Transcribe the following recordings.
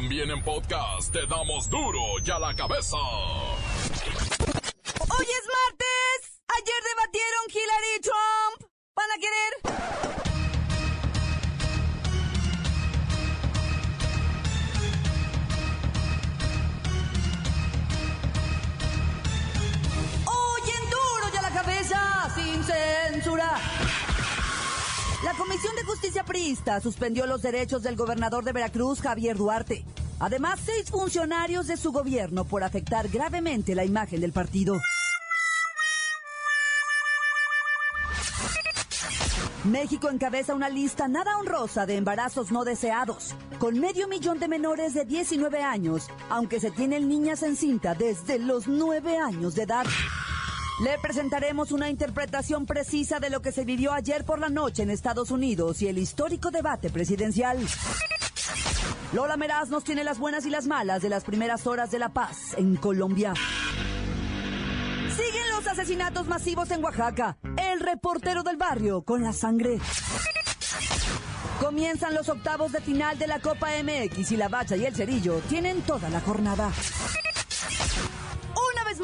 También en podcast te damos duro y a la cabeza. Hoy es martes. Ayer debatieron Hillary Trump. ¿Van a querer? Hoy en duro y a la cabeza, sin censura. La Comisión de Justicia Priista suspendió los derechos del gobernador de Veracruz, Javier Duarte. Además, seis funcionarios de su gobierno por afectar gravemente la imagen del partido. México encabeza una lista nada honrosa de embarazos no deseados, con medio millón de menores de 19 años, aunque se tienen niñas en cinta desde los 9 años de edad. Le presentaremos una interpretación precisa de lo que se vivió ayer por la noche en Estados Unidos y el histórico debate presidencial. Lola Meraz nos tiene las buenas y las malas de las primeras horas de la paz en Colombia. Siguen los asesinatos masivos en Oaxaca. El reportero del barrio con la sangre. Comienzan los octavos de final de la Copa MX y la Bacha y el Cerillo tienen toda la jornada.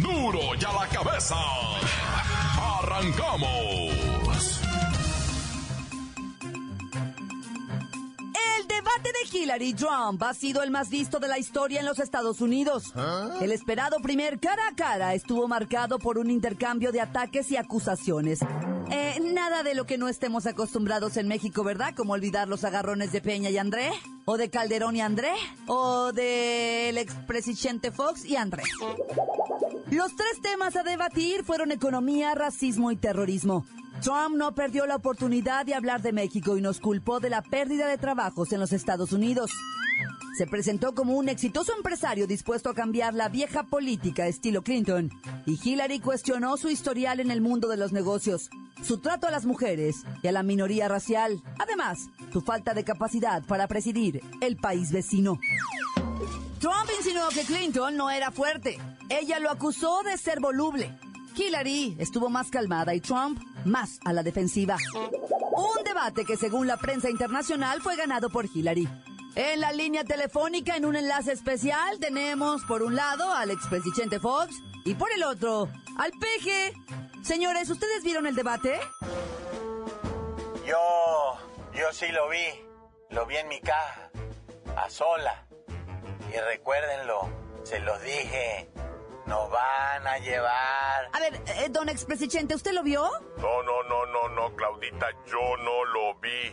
Duro y a la cabeza. Arrancamos. El debate de Hillary Trump ha sido el más visto de la historia en los Estados Unidos. El esperado primer cara a cara estuvo marcado por un intercambio de ataques y acusaciones. Eh, nada de lo que no estemos acostumbrados en México, ¿verdad? Como olvidar los agarrones de Peña y André, o de Calderón y André, o del expresidente Fox y André. Los tres temas a debatir fueron economía, racismo y terrorismo. Trump no perdió la oportunidad de hablar de México y nos culpó de la pérdida de trabajos en los Estados Unidos. Se presentó como un exitoso empresario dispuesto a cambiar la vieja política estilo Clinton. Y Hillary cuestionó su historial en el mundo de los negocios, su trato a las mujeres y a la minoría racial. Además, su falta de capacidad para presidir el país vecino. Trump insinuó que Clinton no era fuerte. Ella lo acusó de ser voluble. Hillary estuvo más calmada y Trump más a la defensiva. Un debate que según la prensa internacional fue ganado por Hillary. En la línea telefónica, en un enlace especial, tenemos por un lado al expresidente Fox y por el otro al peje. Señores, ¿ustedes vieron el debate? Yo, yo sí lo vi. Lo vi en mi caja, a sola. Y recuérdenlo, se los dije. Nos van a llevar. A ver, eh, don expresidente, ¿usted lo vio? No, no, no, no, no, Claudita, yo no lo vi.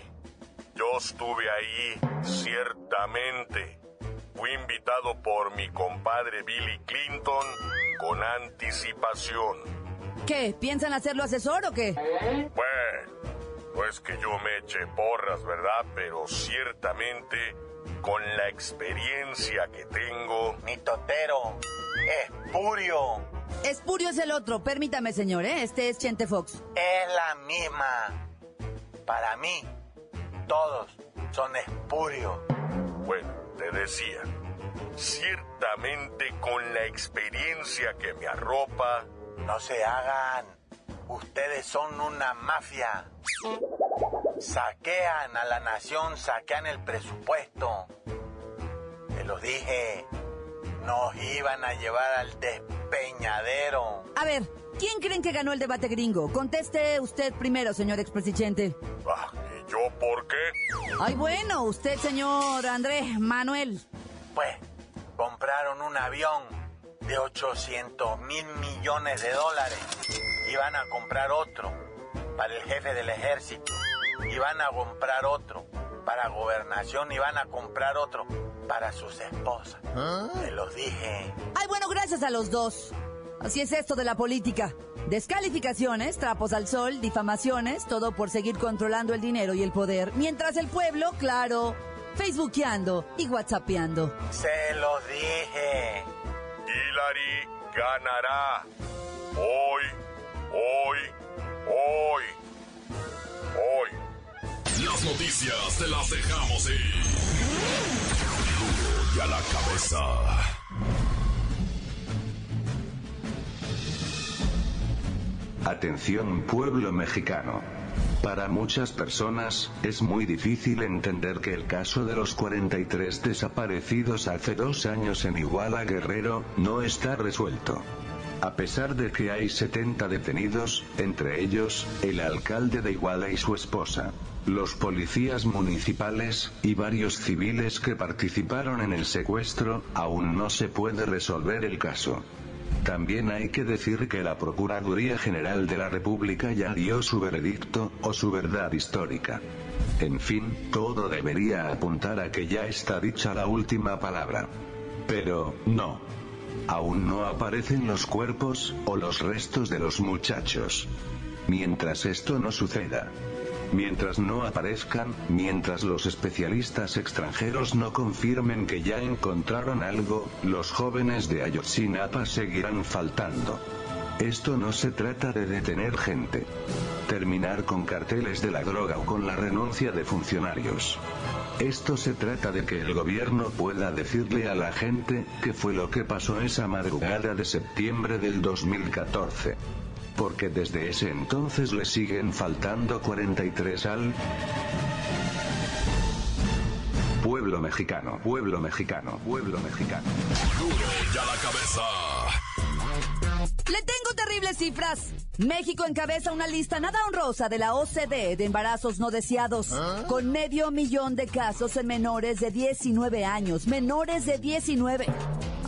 Yo estuve ahí, ciertamente. Fui invitado por mi compadre Billy Clinton con anticipación. ¿Qué? ¿Piensan hacerlo asesor o qué? Bueno, no es que yo me eche porras, ¿verdad? Pero ciertamente, con la experiencia que tengo, Mi totero, espurio, Espurio es el otro, permítame, señor, ¿eh? Este es Chente Fox. es la misma. Para mí, todos son espurios. bueno, te decía, ciertamente con la experiencia que me arropa, No se hagan. Ustedes son una mafia. Saquean a la nación, saquean el presupuesto. Te lo dije. Nos iban a llevar al despeñadero. A ver, ¿quién creen que ganó el debate gringo? Conteste usted primero, señor expresidente. ah, ¿y yo por qué? Ay, bueno, usted, señor Andrés Manuel. Pues, compraron un avión de 800 mil millones de dólares. Y van a comprar otro para el jefe del ejército. Y van a comprar otro para gobernación. Y van a comprar otro para sus esposas. Te los dije. Ay, bueno, gracias a los dos. Así es esto de la política. Descalificaciones, trapos al sol, difamaciones, todo por seguir controlando el dinero y el poder. Mientras el pueblo, claro, facebookeando y whatsappeando. Se los dije. Hillary ganará. Hoy, hoy, hoy, hoy. Las noticias te las dejamos ir. Y a la cabeza. Atención pueblo mexicano. Para muchas personas, es muy difícil entender que el caso de los 43 desaparecidos hace dos años en Iguala Guerrero, no está resuelto. A pesar de que hay 70 detenidos, entre ellos, el alcalde de Iguala y su esposa, los policías municipales, y varios civiles que participaron en el secuestro, aún no se puede resolver el caso. También hay que decir que la Procuraduría General de la República ya dio su veredicto, o su verdad histórica. En fin, todo debería apuntar a que ya está dicha la última palabra. Pero, no. Aún no aparecen los cuerpos, o los restos de los muchachos. Mientras esto no suceda, Mientras no aparezcan, mientras los especialistas extranjeros no confirmen que ya encontraron algo, los jóvenes de Ayotzinapa seguirán faltando. Esto no se trata de detener gente. Terminar con carteles de la droga o con la renuncia de funcionarios. Esto se trata de que el gobierno pueda decirle a la gente qué fue lo que pasó esa madrugada de septiembre del 2014 porque desde ese entonces le siguen faltando 43 al pueblo mexicano, pueblo mexicano, pueblo mexicano. Duro ya la cabeza. Le tengo terribles cifras. México encabeza una lista nada honrosa de la OCDE de embarazos no deseados, con medio millón de casos en menores de 19 años, menores de 19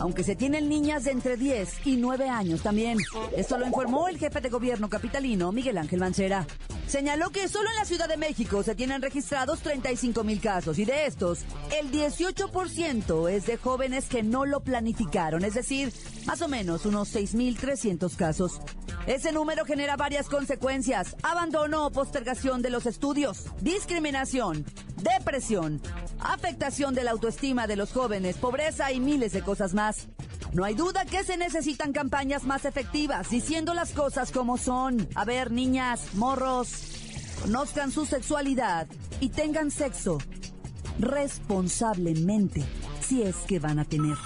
aunque se tienen niñas de entre 10 y 9 años también. Esto lo informó el jefe de gobierno capitalino, Miguel Ángel Mancera. Señaló que solo en la Ciudad de México se tienen registrados 35 mil casos y de estos, el 18% es de jóvenes que no lo planificaron, es decir, más o menos unos 6.300 casos. Ese número genera varias consecuencias, abandono o postergación de los estudios, discriminación, depresión, afectación de la autoestima de los jóvenes, pobreza y miles de cosas más. No hay duda que se necesitan campañas más efectivas, diciendo las cosas como son. A ver, niñas, morros, conozcan su sexualidad y tengan sexo responsablemente, si es que van a tener.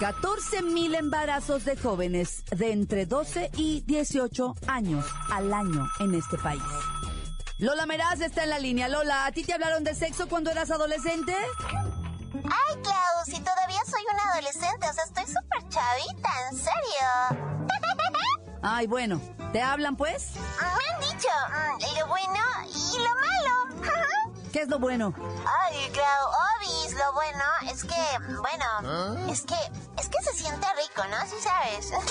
14 mil embarazos de jóvenes de entre 12 y 18 años al año en este país. Lola Meraz está en la línea. Lola, ¿a ti te hablaron de sexo cuando eras adolescente? Ay, Klaus, si todavía soy una adolescente, o sea, estoy súper chavita, en serio. Ay, bueno, ¿te hablan pues? Me han dicho mm, lo bueno y lo malo. ¿Qué es lo bueno? Ay, Clau, obis, lo bueno es que, bueno, es que, es que se siente rico, ¿no? Sí sabes.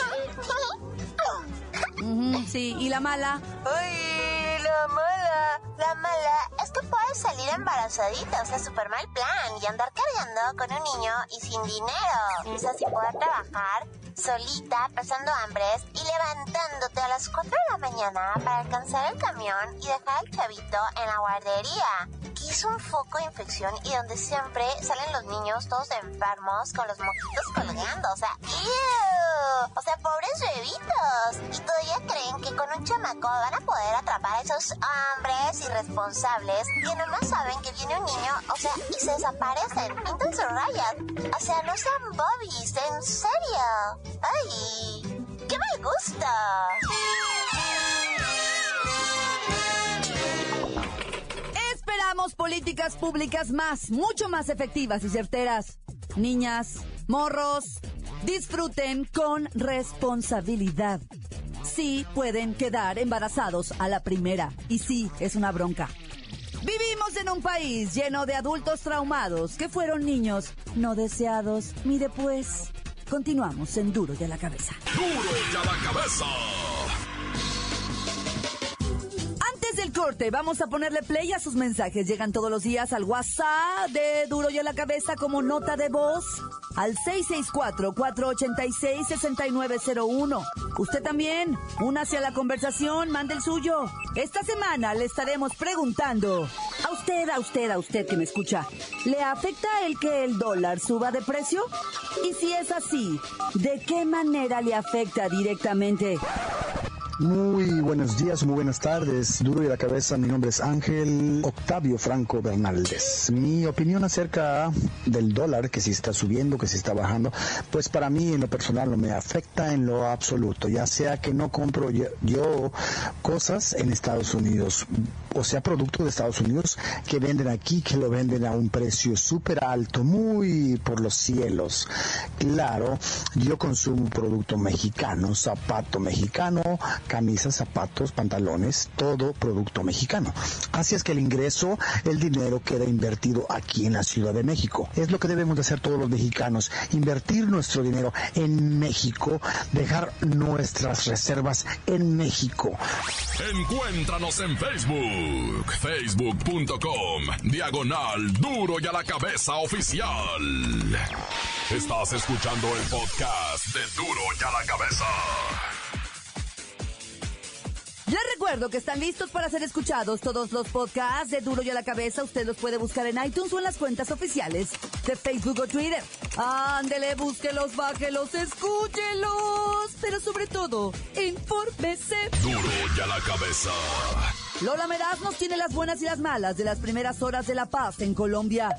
Sí, ¿y la mala? Ay, la mala. La mala es que puedes salir embarazadita, o sea, súper mal plan, y andar cargando con un niño y sin dinero. Sea, sin poder trabajar, solita, pasando hambres y levantándote a las 4 de la mañana para alcanzar el camión y dejar al chavito en la guardería, que es un foco de infección y donde siempre salen los niños todos enfermos con los mojitos colgando, o sea, ¡ew! O sea, pobres bebitos. Y todavía creen que con un chamaco van a poder atrapar a esos hombres irresponsables que nomás saben que viene un niño, o sea, y se desaparecen, pintan sus rayas. O sea, no sean bobbies, en serio. ¡Ay! ¡Qué me gusta! Esperamos políticas públicas más, mucho más efectivas y certeras. Niñas, morros, disfruten con responsabilidad. Sí pueden quedar embarazados a la primera y sí es una bronca. Vivimos en un país lleno de adultos traumados que fueron niños no deseados. Mire pues, continuamos en Duro y a la cabeza. Duro y a la cabeza. Antes del corte. vamos a ponerle play a sus mensajes. Llegan todos los días al WhatsApp de Duro y a la cabeza como nota de voz al 664-486-6901. Usted también, únase a la conversación, mande el suyo. Esta semana le estaremos preguntando a usted, a usted, a usted que me escucha, ¿le afecta el que el dólar suba de precio? Y si es así, ¿de qué manera le afecta directamente? Muy buenos días, muy buenas tardes. Duro y la cabeza, mi nombre es Ángel Octavio Franco Bernaldez. Mi opinión acerca del dólar, que si está subiendo, que si está bajando, pues para mí en lo personal no me afecta en lo absoluto, ya sea que no compro yo, cosas en Estados Unidos, o sea, productos de Estados Unidos que venden aquí, que lo venden a un precio súper alto, muy por los cielos. Claro, yo consumo producto mexicano, zapato mexicano, camisas, zapatos, pantalones, todo producto mexicano. Así es que el ingreso, el dinero queda invertido aquí en la Ciudad de México. Es lo que debemos de hacer todos los mexicanos, invertir nuestro dinero en México, dejar nuestras reservas en México. Encuéntranos en Facebook, facebook.com, diagonal duro y a la cabeza oficial. Estás escuchando el podcast de duro y a la cabeza. Les recuerdo que están listos para ser escuchados todos los podcasts de Duro y a la Cabeza. Usted los puede buscar en iTunes o en las cuentas oficiales de Facebook o Twitter. Ándele, búsquelos, bájelos, escúchelos. Pero sobre todo, infórmese. Duro y a la cabeza. Lola Meraz nos tiene las buenas y las malas de las primeras horas de la paz en Colombia.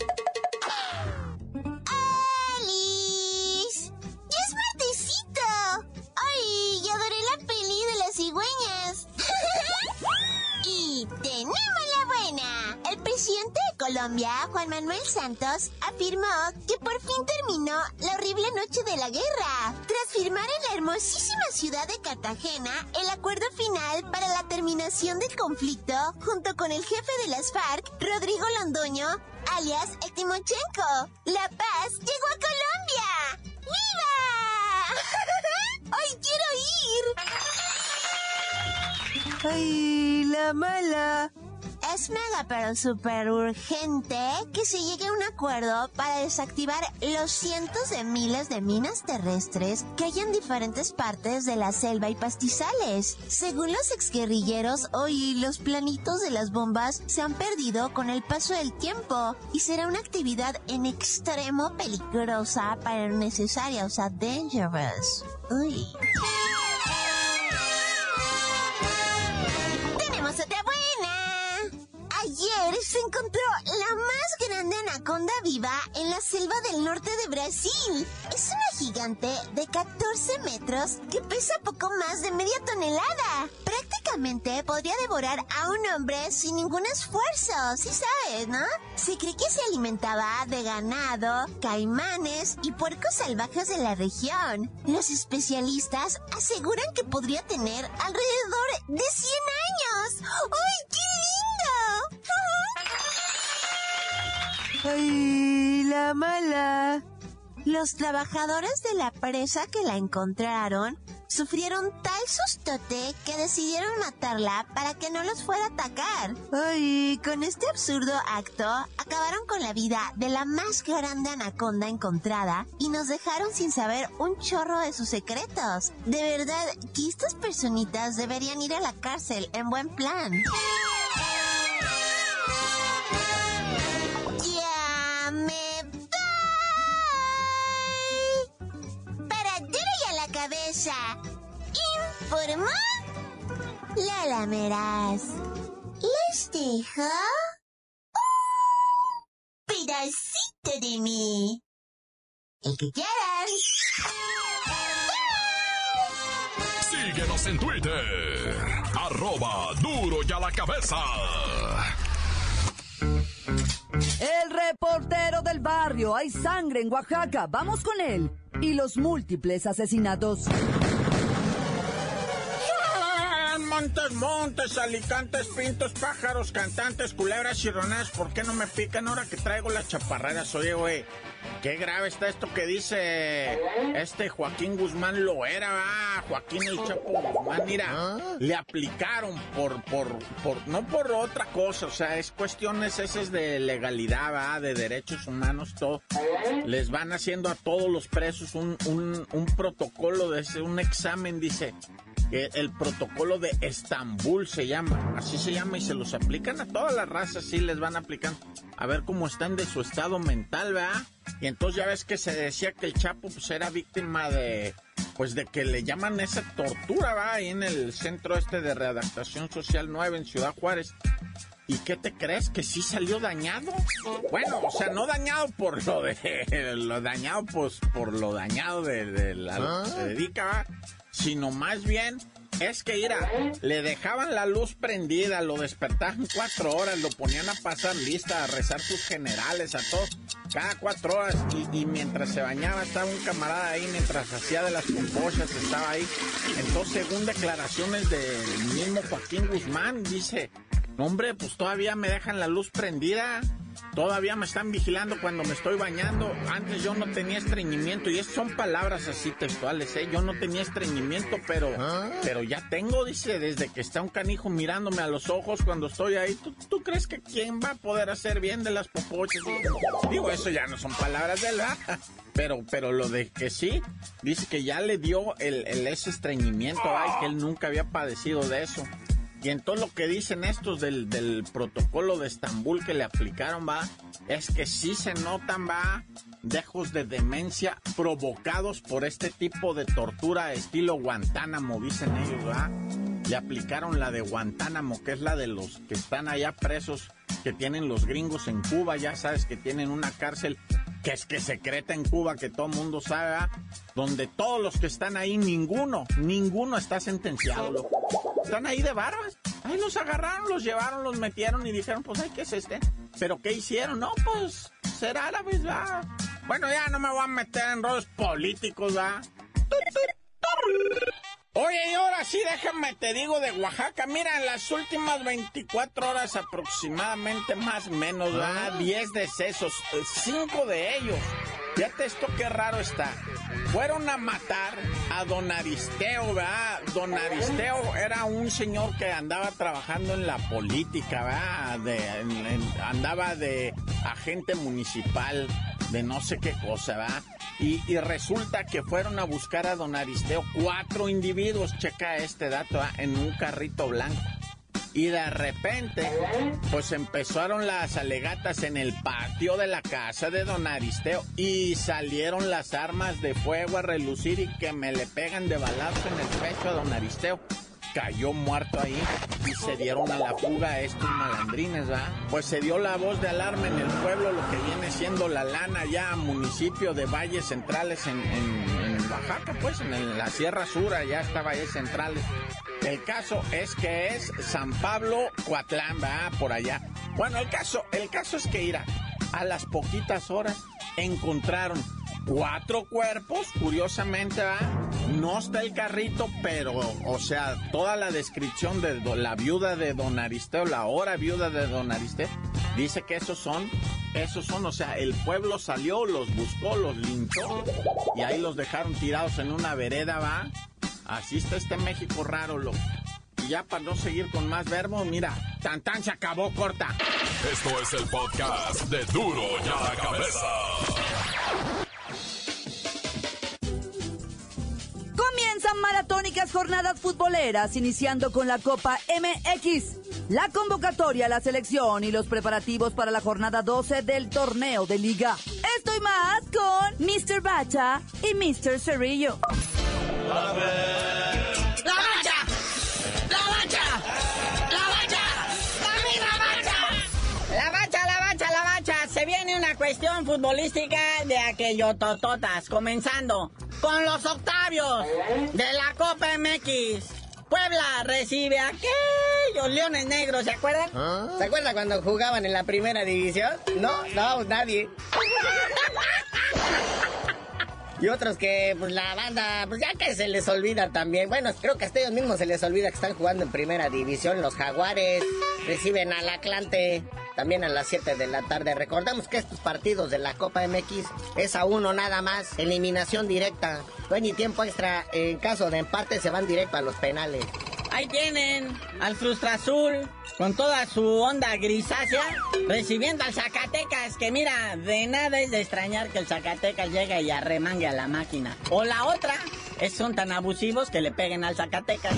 Colombia, Juan Manuel Santos, afirmó que por fin terminó la horrible noche de la guerra, tras firmar en la hermosísima ciudad de Cartagena el acuerdo final para la terminación del conflicto junto con el jefe de las FARC, Rodrigo Londoño, alias el. La paz llegó a Colombia. ¡Viva! ¡Ay, quiero ir! ¡Ay, la mala! Es mega pero super urgente que se llegue a un acuerdo para desactivar los cientos de miles de minas terrestres que hay en diferentes partes de la selva y pastizales. Según los exguerrilleros, hoy los planitos de las bombas se han perdido con el paso del tiempo y será una actividad en extremo peligrosa para necesaria, o sea, dangerous. Uy. Se encontró la más grande anaconda viva en la selva del norte de Brasil. Es una gigante de 14 metros que pesa poco más de media tonelada. Prácticamente podría devorar a un hombre sin ningún esfuerzo, sí sabes, ¿no? Se cree que se alimentaba de ganado, caimanes y puercos salvajes de la región. Los especialistas aseguran que podría tener alrededor de 100 años. ¡Ay, qué ¡Ay, la mala! Los trabajadores de la presa que la encontraron sufrieron tal sustote que decidieron matarla para que no los fuera a atacar. Ay, con este absurdo acto acabaron con la vida de la más grande anaconda encontrada y nos dejaron sin saber un chorro de sus secretos. De verdad que estas personitas deberían ir a la cárcel en buen plan. Informó Lola Meraz. Les dejo un pedacito de mí. El que quieran. Síguenos en Twitter. Arroba duro y a la cabeza. El reportero del barrio. Hay sangre en Oaxaca. Vamos con él. Y los múltiples asesinatos. Montes, montes, alicantes, pintos, pájaros, cantantes, culebras y ronas, ¿por qué no me pican ahora que traigo las chaparreras? Oye, güey, qué grave está esto que dice este Joaquín Guzmán lo era, va, Joaquín el Chapo Guzmán, mira, ¿Ah? le aplicaron por, por, por, no por otra cosa, o sea, es cuestiones esas de legalidad, va, de derechos humanos, todo. Les van haciendo a todos los presos un, un, un protocolo, de ese, un examen, dice, el protocolo de Estambul se llama, así se llama y se los aplican a todas las razas, sí les van aplicando, a ver cómo están de su estado mental, ¿verdad? Y entonces ya ves que se decía que el Chapo pues era víctima de, pues de que le llaman esa tortura, ¿va? Ahí en el centro este de readaptación social 9 en Ciudad Juárez. ¿Y qué te crees? ¿Que sí salió dañado? Bueno, o sea, no dañado por lo de... Lo dañado, pues, por lo dañado de, de la, lo que se dedica. Sino más bien... Es que, mira, le dejaban la luz prendida, lo despertaban cuatro horas, lo ponían a pasar lista, a rezar sus generales, a todos, cada cuatro horas. Y, mientras se bañaba estaba un camarada ahí, mientras hacía de las pompochas estaba ahí. Entonces, según declaraciones del mismo Joaquín Guzmán, dice, "No, hombre, pues todavía me dejan la luz prendida. Todavía me están vigilando cuando me estoy bañando. Antes yo no tenía estreñimiento. Y estas son palabras así textuales, ¿eh? Yo no tenía estreñimiento, pero, pero ya tengo, dice, desde que está un canijo mirándome a los ojos cuando estoy ahí. ¿Tú, tú crees que quién va a poder hacer bien de las popochas? Digo, eso ya no son palabras de la... Pero, pero lo de que sí, dice que ya le dio el, el ese estreñimiento, ay, que él nunca había padecido de eso. Y entonces lo que dicen estos del, del protocolo de Estambul que le aplicaron, va, es que sí se notan, va, dejos de demencia provocados por este tipo de tortura estilo Guantánamo, dicen ellos, va. Le aplicaron la de Guantánamo, que es la de los que están allá presos, que tienen los gringos en Cuba, ya sabes que tienen una cárcel que es que secreta en Cuba, que todo mundo sabe, donde todos los que están ahí, ninguno, ninguno está sentenciado. Están ahí de barbas. Ahí los agarraron, los llevaron, los metieron y dijeron, pues, ay, ¿qué es este? ¿Pero qué hicieron? No, pues, ser árabes, va. Bueno, ya no me voy a meter en rollos políticos, va. Oye, y ahora sí, déjame te digo de Oaxaca. Mira, en las últimas 24 horas aproximadamente, más o menos, ¿verdad? 10 decesos, 5 de ellos. Fíjate esto qué raro está. Fueron a matar a Don Aristeo, ¿verdad? Don Aristeo era un señor que andaba trabajando en la política, ¿verdad? De- en- en- andaba de agente municipal, de no sé qué cosa, ¿verdad? Y, resulta que fueron a buscar a Don Aristeo cuatro individuos, checa este dato, en un carrito blanco. Y de repente, pues empezaron las alegatas en el patio de la casa de don Aristeo y salieron las armas de fuego a relucir y que me le pegan de balazo en el pecho a don Aristeo. Cayó muerto ahí y se dieron a la fuga estos malandrines, ¿va? Pues se dio la voz de alarma en el pueblo, lo que viene siendo la lana ya, municipio de Valles Centrales en, Oaxaca, pues en la Sierra Sur, ya está Valles Centrales. El caso es que es San Pablo Coatlán, va por allá. Bueno, el caso, el caso es que irá. A las poquitas horas encontraron cuatro cuerpos, curiosamente, va. No está el carrito, pero, o sea, toda la descripción de la viuda de Don Aristeo, la hora viuda de Don Aristeo, dice que esos son, esos son, o sea, el pueblo salió, los buscó, los linchó y ahí los dejaron tirados en una vereda, va. Así está este México raro, loco. Y ya para no seguir con más verbos, mira, tan tan se acabó corta. Esto es el podcast de Duro y a la Cabeza. Jornadas futboleras, iniciando con la Copa MX. La convocatoria, la selección y los preparativos para la jornada 12 del torneo de liga. Estoy más con Mr. Bacha y Mr. Cerrillo. ¡La bacha! ¡La bacha! ¡La bacha! ¡Dame la bacha! La bacha, la bacha, la bacha. Se viene una cuestión futbolística de aquello tototas. Comenzando con los octavios de la Copa MX. Puebla recibe a aquellos leones negros, ¿se acuerdan? ¿Se acuerda cuando jugaban en la primera división? No, no, nadie. Y otros que, pues la banda, pues ya que se les olvida también. Bueno, creo que hasta ellos mismos se les olvida que están jugando en primera división. Los Jaguares reciben al Atlante también a las 7 de la tarde. Recordemos que estos partidos de la Copa MX es a uno nada más, eliminación directa. No hay ni tiempo extra. En caso de empate se van directo a los penales. Ahí tienen al Frustra Azul con toda su onda grisácea recibiendo al Zacatecas, que mira, de nada es de extrañar que el Zacatecas llegue y arremangue a la máquina. O la otra, es son tan abusivos que le peguen al Zacatecas.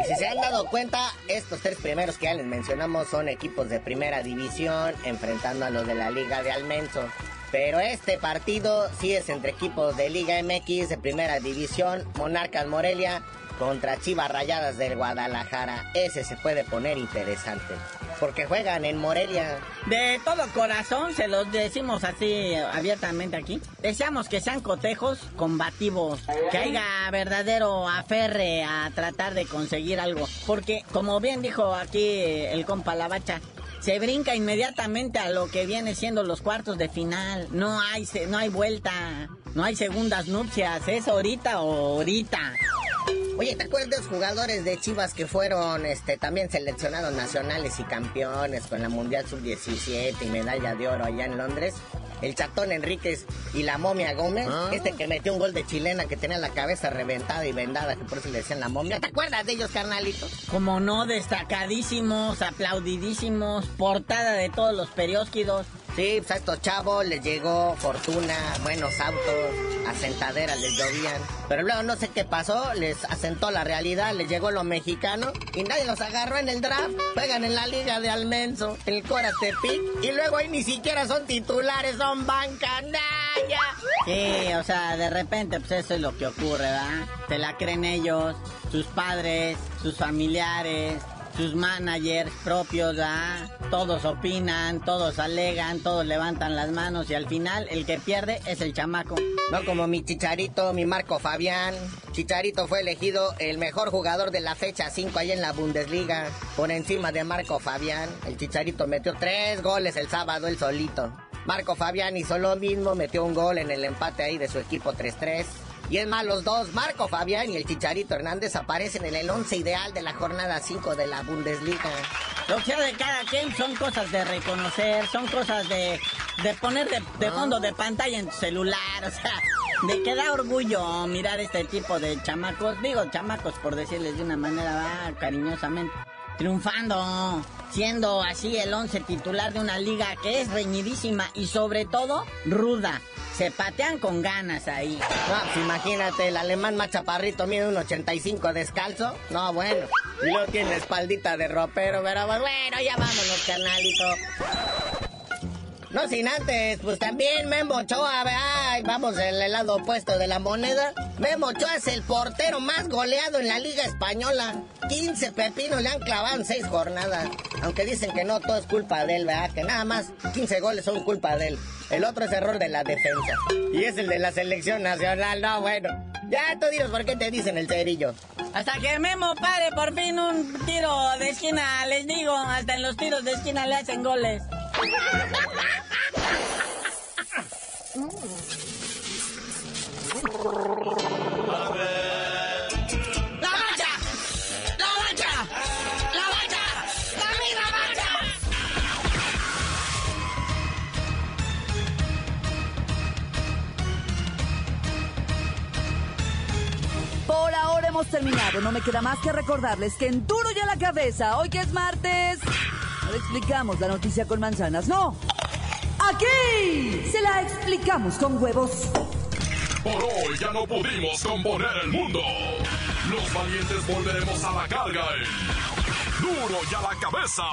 Y si se han dado cuenta, estos tres primeros que ya les mencionamos son equipos de primera división enfrentando a los de la Liga de Almenso. Pero este partido sí es entre equipos de Liga MX de primera división, Monarcas Morelia contra Chivas Rayadas del Guadalajara. Ese se puede poner interesante. Porque juegan en Morelia. De todo corazón, se los decimos así abiertamente aquí. Deseamos que sean cotejos combativos. Que haya verdadero aferre a tratar de conseguir algo. Porque, como bien dijo aquí el compa Lavacha, se brinca inmediatamente a lo que viene siendo los cuartos de final. No hay, no hay vuelta, no hay segundas nupcias, es ahorita o ahorita. Oye, ¿te acuerdas de los jugadores de Chivas que fueron este, también seleccionados nacionales y campeones con la Mundial Sub-17 y medalla de oro allá en Londres? El Chatón Enríquez y la Momia Gómez, este que metió un gol de chilena que tenía la cabeza reventada y vendada, que por eso le decían la momia. ¿Te acuerdas de ellos, carnalitos? Como no, destacadísimos, aplaudidísimos, portada de todos los periódicos. Sí, pues a estos chavos les llegó fortuna, buenos autos, asentaderas les llovían. Pero luego no sé qué pasó, les asentó la realidad, les llegó lo mexicano y nadie los agarró en el draft. Juegan en la liga de Almenso, el Cora Tepic, y luego ahí ni siquiera son titulares, son banca, naya. Sí, o sea, de repente pues eso es lo que ocurre, ¿verdad? Se la creen ellos, sus padres, sus familiares, sus managers propios, ¿verdad? Todos opinan, todos alegan, todos levantan las manos y al final el que pierde es el chamaco. No como mi chicharito, mi Marco Fabián. Chicharito fue elegido el mejor jugador de la fecha 5 ahí en la Bundesliga, por encima de Marco Fabián. El chicharito metió tres goles el sábado, el solito. Marco Fabián hizo lo mismo, metió un gol en el empate ahí de su equipo 3-3. Y es más, los dos, Marco Fabián y el Chicharito Hernández, aparecen en el once ideal de la jornada 5 de la Bundesliga. Lo que sea de cada quien son cosas de reconocer, son cosas de, de poner de, de fondo de pantalla en tu celular, o sea, de que da orgullo mirar este tipo de chamacos, digo chamacos por decirles de una manera va, cariñosamente, triunfando, siendo así el once titular de una liga que es reñidísima y sobre todo ruda. Se patean con ganas ahí. No, pues imagínate, el alemán más chaparrito mide un 85 descalzo. No, bueno. Y luego tiene espaldita de ropero, pero bueno, ya vámonos, carnalito. No sin antes, pues también Memo Ochoa, ay, vamos en el lado opuesto de la moneda. Memo Ochoa es el portero más goleado en la Liga Española. 15 pepinos le han clavado en 6 jornadas. Aunque dicen que no todo es culpa de él, ¿verdad? Que nada más 15 goles son culpa de él. El otro es error de la defensa. Y es el de la selección nacional, no, bueno. Ya tú dinos por qué te dicen el cerillo. Hasta que Memo pare por fin un tiro de esquina, les digo, hasta en los tiros de esquina le hacen goles. Por ahora hemos terminado. No me queda más que recordarles que en Duro y a la cabeza, hoy que es martes, explicamos la noticia con manzanas. No. Aquí se la explicamos con huevos. Por hoy ya no pudimos componer el mundo. Los valientes volveremos a la carga en Duro y a la cabeza.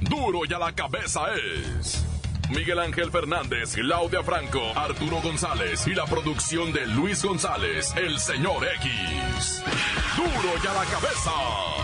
Duro y a la cabeza es Miguel Ángel Fernández, Claudia Franco, Arturo González y la producción de Luis González, el señor X. Duro y a la cabeza.